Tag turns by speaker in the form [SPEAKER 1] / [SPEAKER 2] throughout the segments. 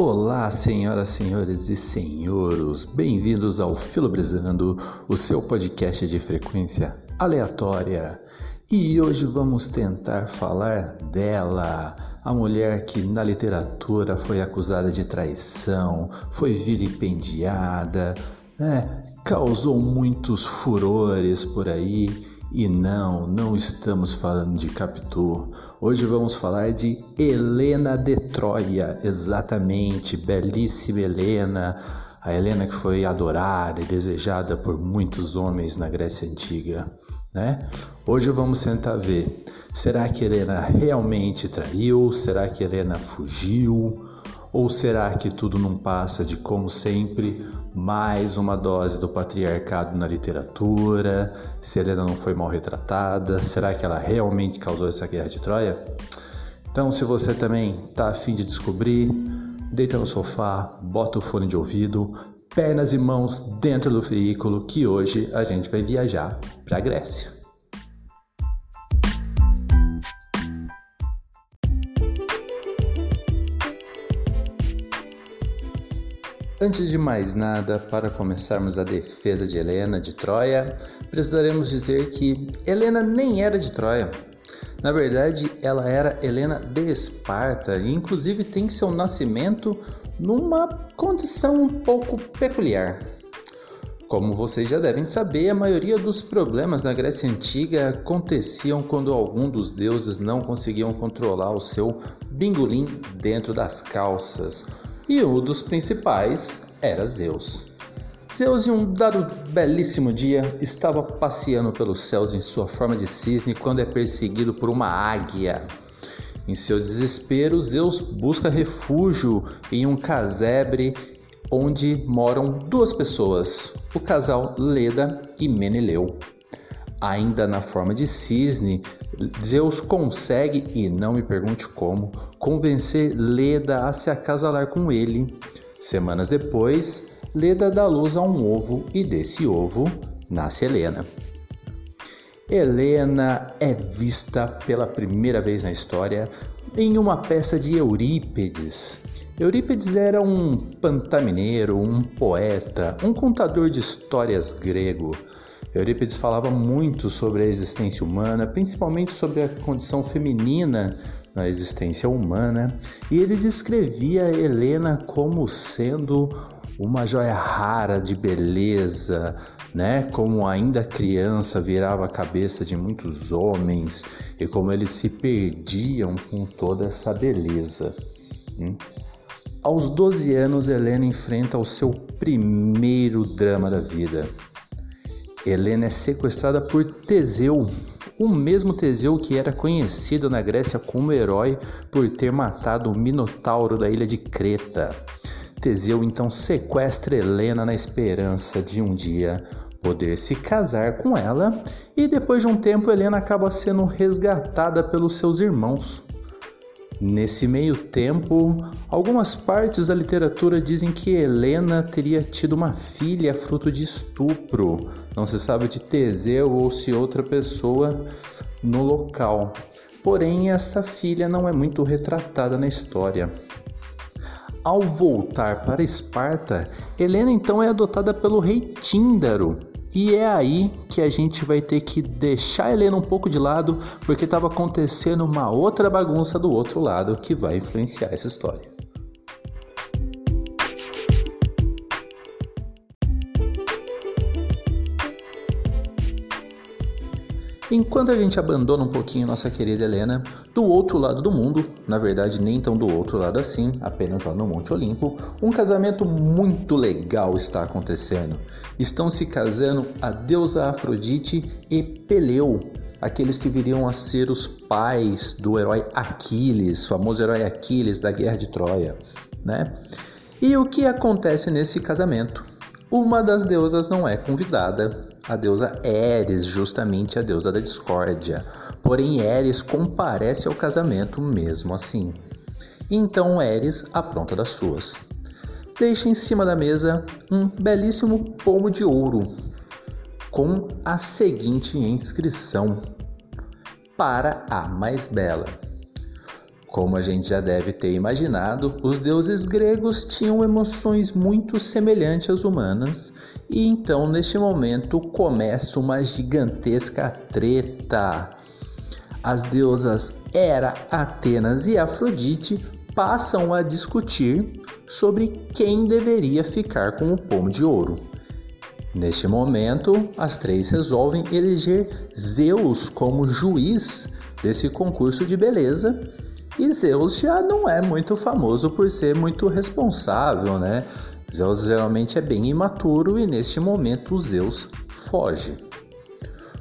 [SPEAKER 1] Olá, senhoras, senhores e senhores, bem-vindos ao Filobrizando, o seu podcast de frequência aleatória. E hoje vamos tentar falar dela, a mulher que na literatura foi acusada de traição, foi vilipendiada, né? causou muitos furores por aí e não, não estamos falando de Capitu. Hoje vamos falar de Helena de Troia, exatamente, belíssima Helena. A Helena que foi adorada e desejada por muitos homens na Grécia Antiga. Né? Hoje vamos tentar ver: será que Helena realmente traiu? Será que Helena fugiu? Ou será que tudo não passa de, como sempre, mais uma dose do patriarcado na literatura? Se Helena não foi mal retratada? Será que ela realmente causou essa guerra de Troia? Então, se você também está afim de descobrir, deita no sofá, bota o fone de ouvido, pernas e mãos dentro do veículo, que hoje a gente vai viajar para a Grécia. Antes de mais nada, para começarmos a defesa de Helena de Troia, precisaremos dizer que Helena nem era de Troia. Na verdade, ela era Helena de Esparta e, inclusive, tem seu nascimento numa condição um pouco peculiar. Como vocês já devem saber, a maioria dos problemas na Grécia Antiga aconteciam quando algum dos deuses não conseguiam controlar o seu bingolim dentro das calças e um dos principais era Zeus. Zeus, em um dado belíssimo dia, estava passeando pelos céus em sua forma de cisne quando é perseguido por uma águia. Em seu desespero, Zeus busca refúgio em um casebre onde moram duas pessoas, o casal Leda e Meneleu. Ainda na forma de cisne, Zeus consegue, e não me pergunte como, convencer Leda a se acasalar com ele. Semanas depois, Leda dá luz a um ovo e desse ovo nasce Helena. Helena é vista pela primeira vez na história em uma peça de Eurípedes. Eurípedes era um pantamineiro, um poeta, um contador de histórias grego. Eurípides falava muito sobre a existência humana, principalmente sobre a condição feminina na existência humana, e ele descrevia Helena como sendo uma joia rara de beleza, né? Como ainda criança virava a cabeça de muitos homens e como eles se perdiam com toda essa beleza. Hum? Aos 12 anos, Helena enfrenta o seu primeiro drama da vida. Helena é sequestrada por Teseu, o mesmo Teseu que era conhecido na Grécia como herói por ter matado o Minotauro da ilha de Creta. Teseu então sequestra Helena na esperança de um dia poder se casar com ela, e depois de um tempo Helena acaba sendo resgatada pelos seus irmãos. Nesse meio tempo, algumas partes da literatura dizem que Helena teria tido uma filha fruto de estupro. Não se sabe de Teseu ou se outra pessoa no local. Porém, essa filha não é muito retratada na história. Ao voltar para Esparta, Helena então é adotada pelo rei Tíndaro, e é aí que a gente vai ter que deixar a Helena um pouco de lado, porque estava acontecendo uma outra bagunça do outro lado que vai influenciar essa história. Enquanto a gente abandona um pouquinho nossa querida Helena, do outro lado do mundo, na verdade nem tão do outro lado assim, apenas lá no Monte Olimpo, um casamento muito legal está acontecendo. Estão se casando a deusa Afrodite e Peleu, aqueles que viriam a ser os pais do herói Aquiles, famoso herói Aquiles da Guerra de Troia, né? E o que acontece nesse casamento? Uma das deusas não é convidada a deusa Eris, justamente a deusa da discórdia. Porém, Eris comparece ao casamento mesmo assim. Então Eris apronta das suas. Deixa em cima da mesa um belíssimo pomo de ouro com a seguinte inscrição: Para a mais bela. Como a gente já deve ter imaginado, os deuses gregos tinham emoções muito semelhantes às humanas, e então neste momento começa uma gigantesca treta. As deusas Hera, Atenas e Afrodite passam a discutir sobre quem deveria ficar com o pomo de ouro. Neste momento, as três resolvem eleger Zeus como juiz desse concurso de beleza. E Zeus já não é muito famoso por ser muito responsável, né? Zeus geralmente é bem imaturo e neste momento Zeus foge.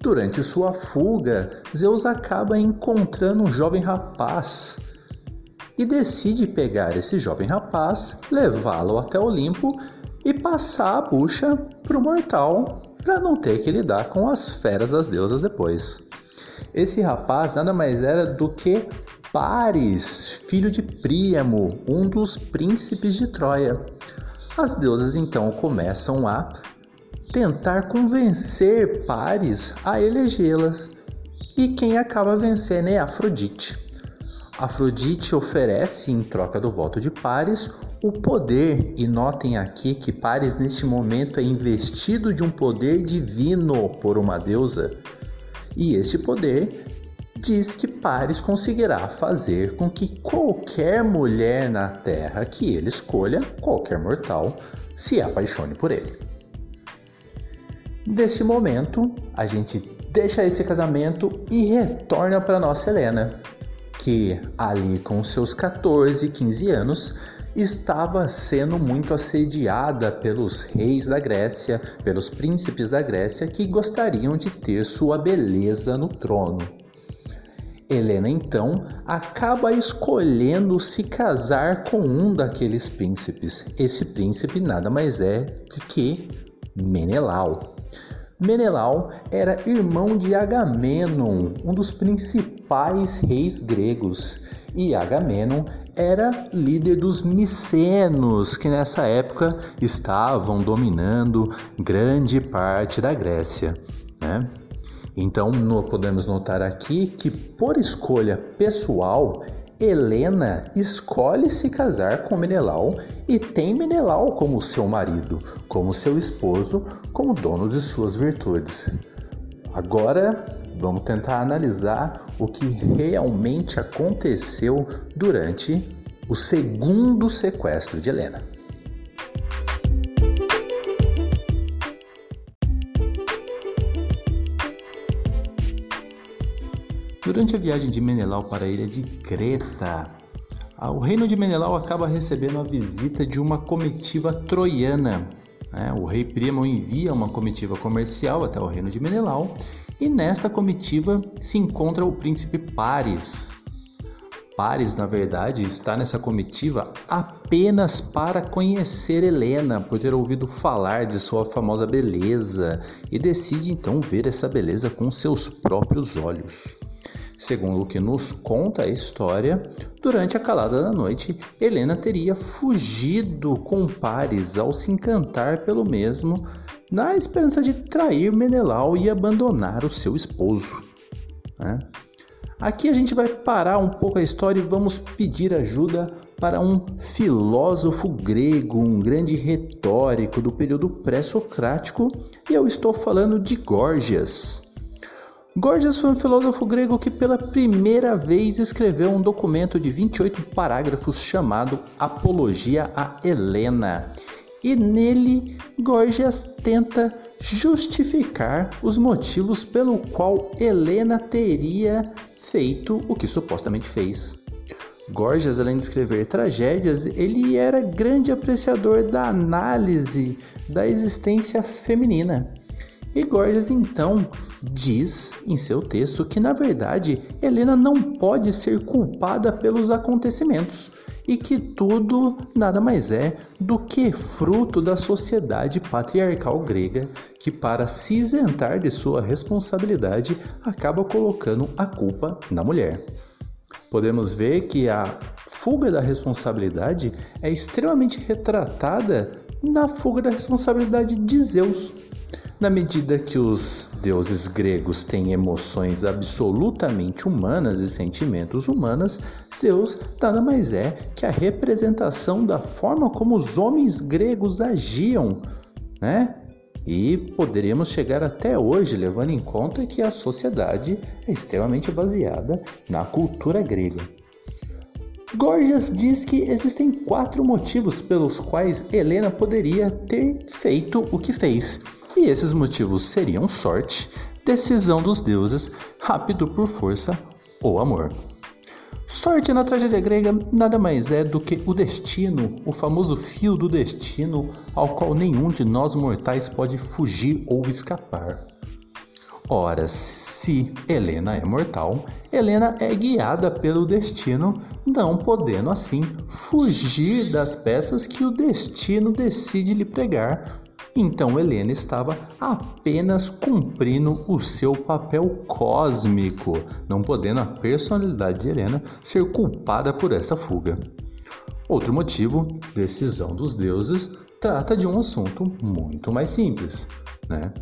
[SPEAKER 1] Durante sua fuga, Zeus acaba encontrando um jovem rapaz e decide pegar esse jovem rapaz, levá-lo até Olimpo e passar a bucha para o mortal para não ter que lidar com as feras das deusas depois. Esse rapaz nada mais era do que Paris, filho de Príamo, um dos príncipes de Troia. As deusas então começam a tentar convencer Paris a elegê-las. E quem acaba vencendo é Afrodite. Afrodite oferece, em troca do voto de Paris, o poder, e notem aqui que Paris neste momento é investido de um poder divino por uma deusa, e este poder diz que Paris conseguirá fazer com que qualquer mulher na Terra que ele escolha, qualquer mortal, se apaixone por ele. Desse momento, a gente deixa esse casamento e retorna para nossa Helena, que ali com seus 14, 15 anos estava sendo muito assediada pelos reis da Grécia, pelos príncipes da Grécia que gostariam de ter sua beleza no trono. Helena então acaba escolhendo se casar com um daqueles príncipes. Esse príncipe nada mais é do que Menelau. Menelau era irmão de Agamenon, um dos principais reis gregos, e Agamenon era líder dos micenos, que nessa época estavam dominando grande parte da Grécia. Né? Então, podemos notar aqui que, por escolha pessoal, Helena escolhe se casar com Menelau e tem Menelau como seu marido, como seu esposo, como dono de suas virtudes. Agora, vamos tentar analisar o que realmente aconteceu durante o segundo sequestro de Helena. Durante a viagem de Menelau para a ilha de Creta, o reino de Menelau acaba recebendo a visita de uma comitiva troiana. Né? O rei Príamo envia uma comitiva comercial até o reino de Menelau e nesta comitiva se encontra o príncipe Paris. Paris, na verdade, está nessa comitiva apenas para conhecer Helena, por ter ouvido falar de sua famosa beleza e decide então ver essa beleza com seus próprios olhos. Segundo o que nos conta a história, durante a calada da noite, Helena teria fugido com Paris ao se encantar pelo mesmo, na esperança de trair Menelau e abandonar o seu esposo. Né? Aqui a gente vai parar um pouco a história e vamos pedir ajuda para um filósofo grego, um grande retórico do período pré-socrático, e eu estou falando de Górgias. Gorgias foi um filósofo grego que pela primeira vez escreveu um documento de 28 parágrafos chamado Apologia a Helena. E nele, Gorgias tenta justificar os motivos pelo qual Helena teria feito o que supostamente fez. Gorgias, além de escrever tragédias, ele era grande apreciador da análise da existência feminina. E Gorgias então diz em seu texto que, na verdade, Helena não pode ser culpada pelos acontecimentos e que tudo nada mais é do que fruto da sociedade patriarcal grega que, para se isentar de sua responsabilidade, acaba colocando a culpa na mulher. Podemos ver que a fuga da responsabilidade é extremamente retratada na fuga da responsabilidade de Zeus Na medida que os deuses gregos têm emoções absolutamente humanas e sentimentos humanos, Zeus nada mais é que a representação da forma como os homens gregos agiam, né? E poderíamos chegar até hoje, levando em conta que a sociedade é extremamente baseada na cultura grega. Gorgias diz que existem quatro motivos pelos quais Helena poderia ter feito o que fez, e esses motivos seriam sorte, decisão dos deuses, rápido por força ou amor. Sorte na tragédia grega nada mais é do que o destino, o famoso fio do destino ao qual nenhum de nós mortais pode fugir ou escapar. Ora, se Helena é mortal, Helena é guiada pelo destino, não podendo assim fugir das peças que o destino decide lhe pregar. Então Helena estava apenas cumprindo o seu papel cósmico, não podendo a personalidade de Helena ser culpada por essa fuga. Outro motivo, decisão dos deuses, trata de um assunto muito mais simples, né?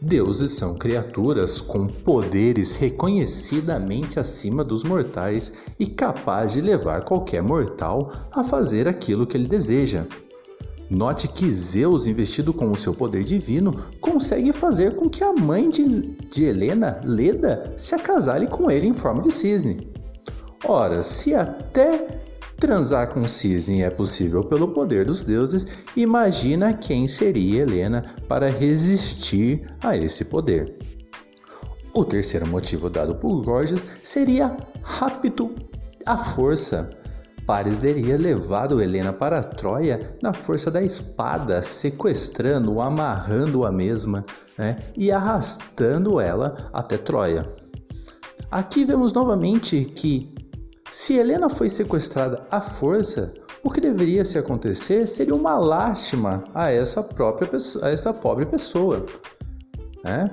[SPEAKER 1] Deuses são criaturas com poderes reconhecidamente acima dos mortais e capazes de levar qualquer mortal a fazer aquilo que ele deseja. Note que Zeus, investido com o seu poder divino, consegue fazer com que a mãe de, de Helena, Leda, se acasale com ele em forma de cisne. Ora, se até Transar com cisne é possível pelo poder dos deuses. Imagina quem seria Helena para resistir a esse poder. O terceiro motivo dado por Gorgias seria rápido à força. Paris teria levado Helena para Troia na força da espada, sequestrando, amarrando a mesma né, e arrastando ela até Troia. Aqui vemos novamente que se Helena foi sequestrada à força, o que deveria se acontecer seria uma lástima a essa própria a essa pobre pessoa. Né?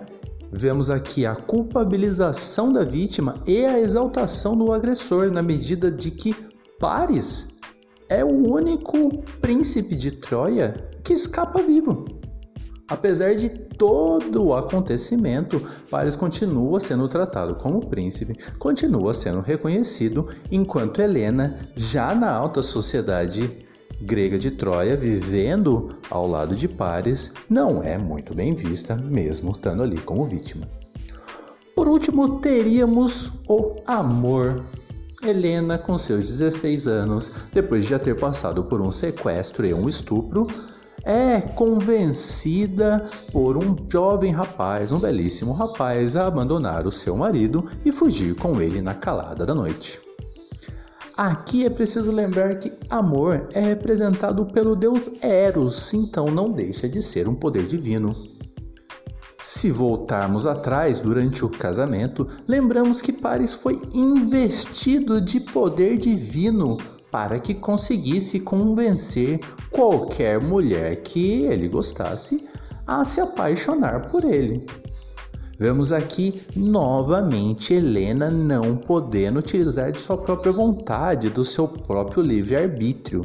[SPEAKER 1] Vemos aqui a culpabilização da vítima e a exaltação do agressor, na medida de que Paris é o único príncipe de Troia que escapa vivo. Apesar de todo o acontecimento, Paris continua sendo tratado como príncipe, continua sendo reconhecido, enquanto Helena, já na alta sociedade grega de Troia, vivendo ao lado de Paris, não é muito bem vista, mesmo estando ali como vítima. Por último, teríamos o amor. Helena, com seus 16 anos, depois de já ter passado por um sequestro e um estupro, é convencida por um jovem rapaz, um belíssimo rapaz, a abandonar o seu marido e fugir com ele na calada da noite. Aqui é preciso lembrar que amor é representado pelo deus Eros, então não deixa de ser um poder divino. Se voltarmos atrás durante o casamento, lembramos que Paris foi investido de poder divino para que conseguisse convencer qualquer mulher que ele gostasse a se apaixonar por ele. Vemos aqui novamente Helena não podendo utilizar de sua própria vontade, do seu próprio livre-arbítrio.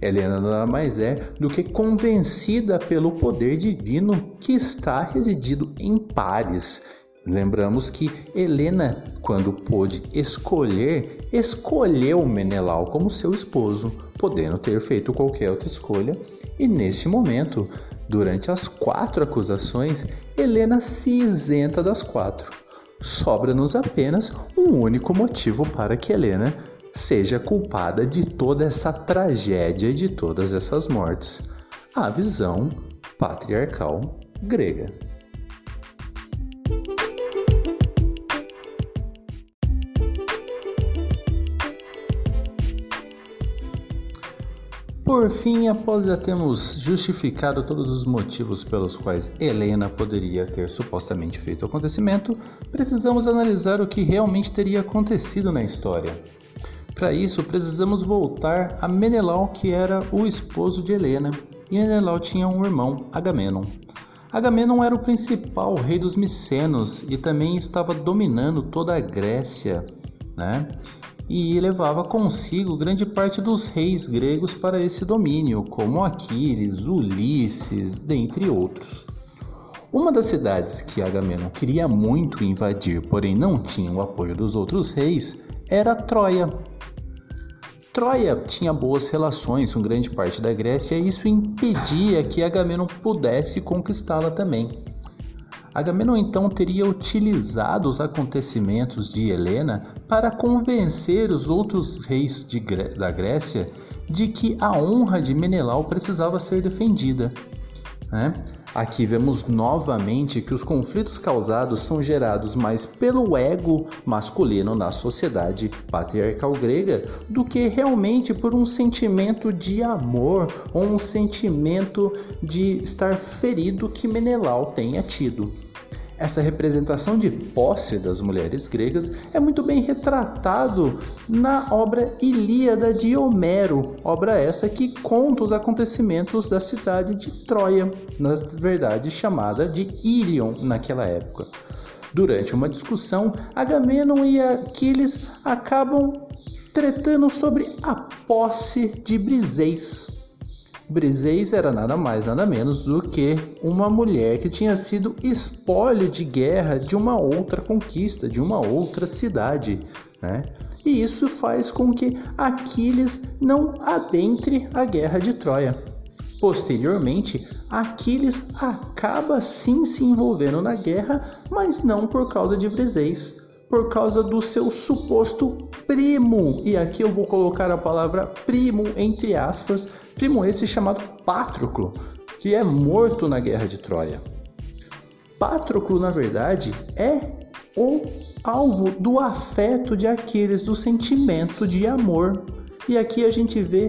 [SPEAKER 1] Helena nada mais é do que convencida pelo poder divino que está residido em Paris, Lembramos que Helena, quando pôde escolher, escolheu Menelau como seu esposo, podendo ter feito qualquer outra escolha, e nesse momento, durante as quatro acusações, Helena se isenta das quatro. Sobra-nos apenas um único motivo para que Helena seja culpada de toda essa tragédia e de todas essas mortes: a visão patriarcal grega. Por fim, após já termos justificado todos os motivos pelos quais Helena poderia ter supostamente feito o acontecimento, precisamos analisar o que realmente teria acontecido na história. Para isso, precisamos voltar a Menelau, que era o esposo de Helena, e Menelau tinha um irmão, Agamenon. Agamenon era o principal rei dos micenos e também estava dominando toda a Grécia, né? e levava consigo grande parte dos reis gregos para esse domínio, como Aquiles, Ulisses, dentre outros. Uma das cidades que Agamenon queria muito invadir, porém não tinha o apoio dos outros reis, era Troia. Troia tinha boas relações com grande parte da Grécia e isso impedia que Agamenon pudesse conquistá-la também. Agamenon então teria utilizado os acontecimentos de Helena para convencer os outros reis de, da Grécia de que a honra de Menelau precisava ser defendida. Né? Aqui vemos novamente que os conflitos causados são gerados mais pelo ego masculino na sociedade patriarcal grega do que realmente por um sentimento de amor ou um sentimento de estar ferido que Menelau tenha tido. Essa representação de posse das mulheres gregas é muito bem retratado na obra Ilíada de Homero, obra essa que conta os acontecimentos da cidade de Troia, na verdade chamada de Ilion naquela época. Durante uma discussão, Agamenon e Aquiles acabam tretando sobre a posse de Briseis, Briseis era nada mais, nada menos do que uma mulher que tinha sido espólio de guerra de uma outra conquista, de uma outra cidade. Né? E isso faz com que Aquiles não adentre a guerra de Troia. Posteriormente, Aquiles acaba sim se envolvendo na guerra, mas não por causa de Briseis, por causa do seu suposto primo. E aqui eu vou colocar a palavra primo entre aspas, primo esse chamado Patroclo, que é morto na guerra de Troia. Patroclo, na verdade, é o alvo do afeto de Aquiles, do sentimento de amor. E aqui a gente vê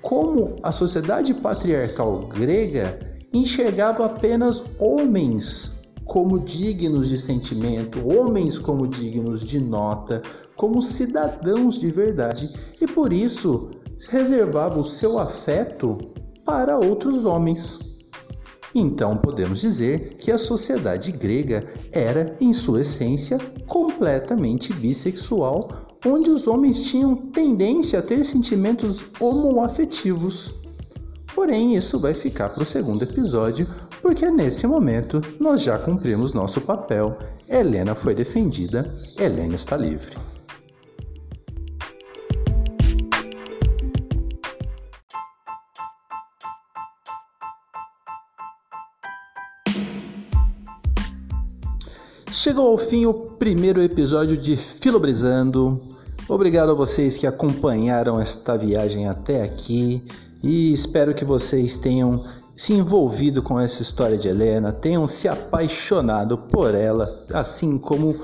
[SPEAKER 1] como a sociedade patriarcal grega enxergava apenas homens como dignos de sentimento, homens como dignos de nota, como cidadãos de verdade e por isso reservava o seu afeto para outros homens. Então podemos dizer que a sociedade grega era, em sua essência, completamente bissexual, onde os homens tinham tendência a ter sentimentos homoafetivos. Porém, isso vai ficar para o segundo episódio, porque nesse momento nós já cumprimos nosso papel. Helena foi defendida, Helena está livre. Chegou ao fim o primeiro episódio de Filobrizando. Obrigado a vocês que acompanharam esta viagem até aqui e espero que vocês tenham se envolvido com essa história de Helena, tenham se apaixonado por ela, assim como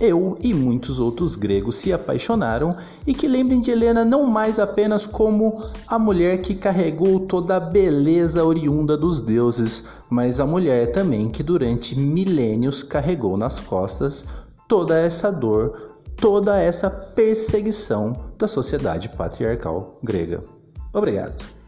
[SPEAKER 1] eu e muitos outros gregos se apaixonaram, e que lembrem de Helena não mais apenas como a mulher que carregou toda a beleza oriunda dos deuses, mas a mulher também que durante milênios carregou nas costas toda essa dor, toda essa perseguição da sociedade patriarcal grega. Obrigado.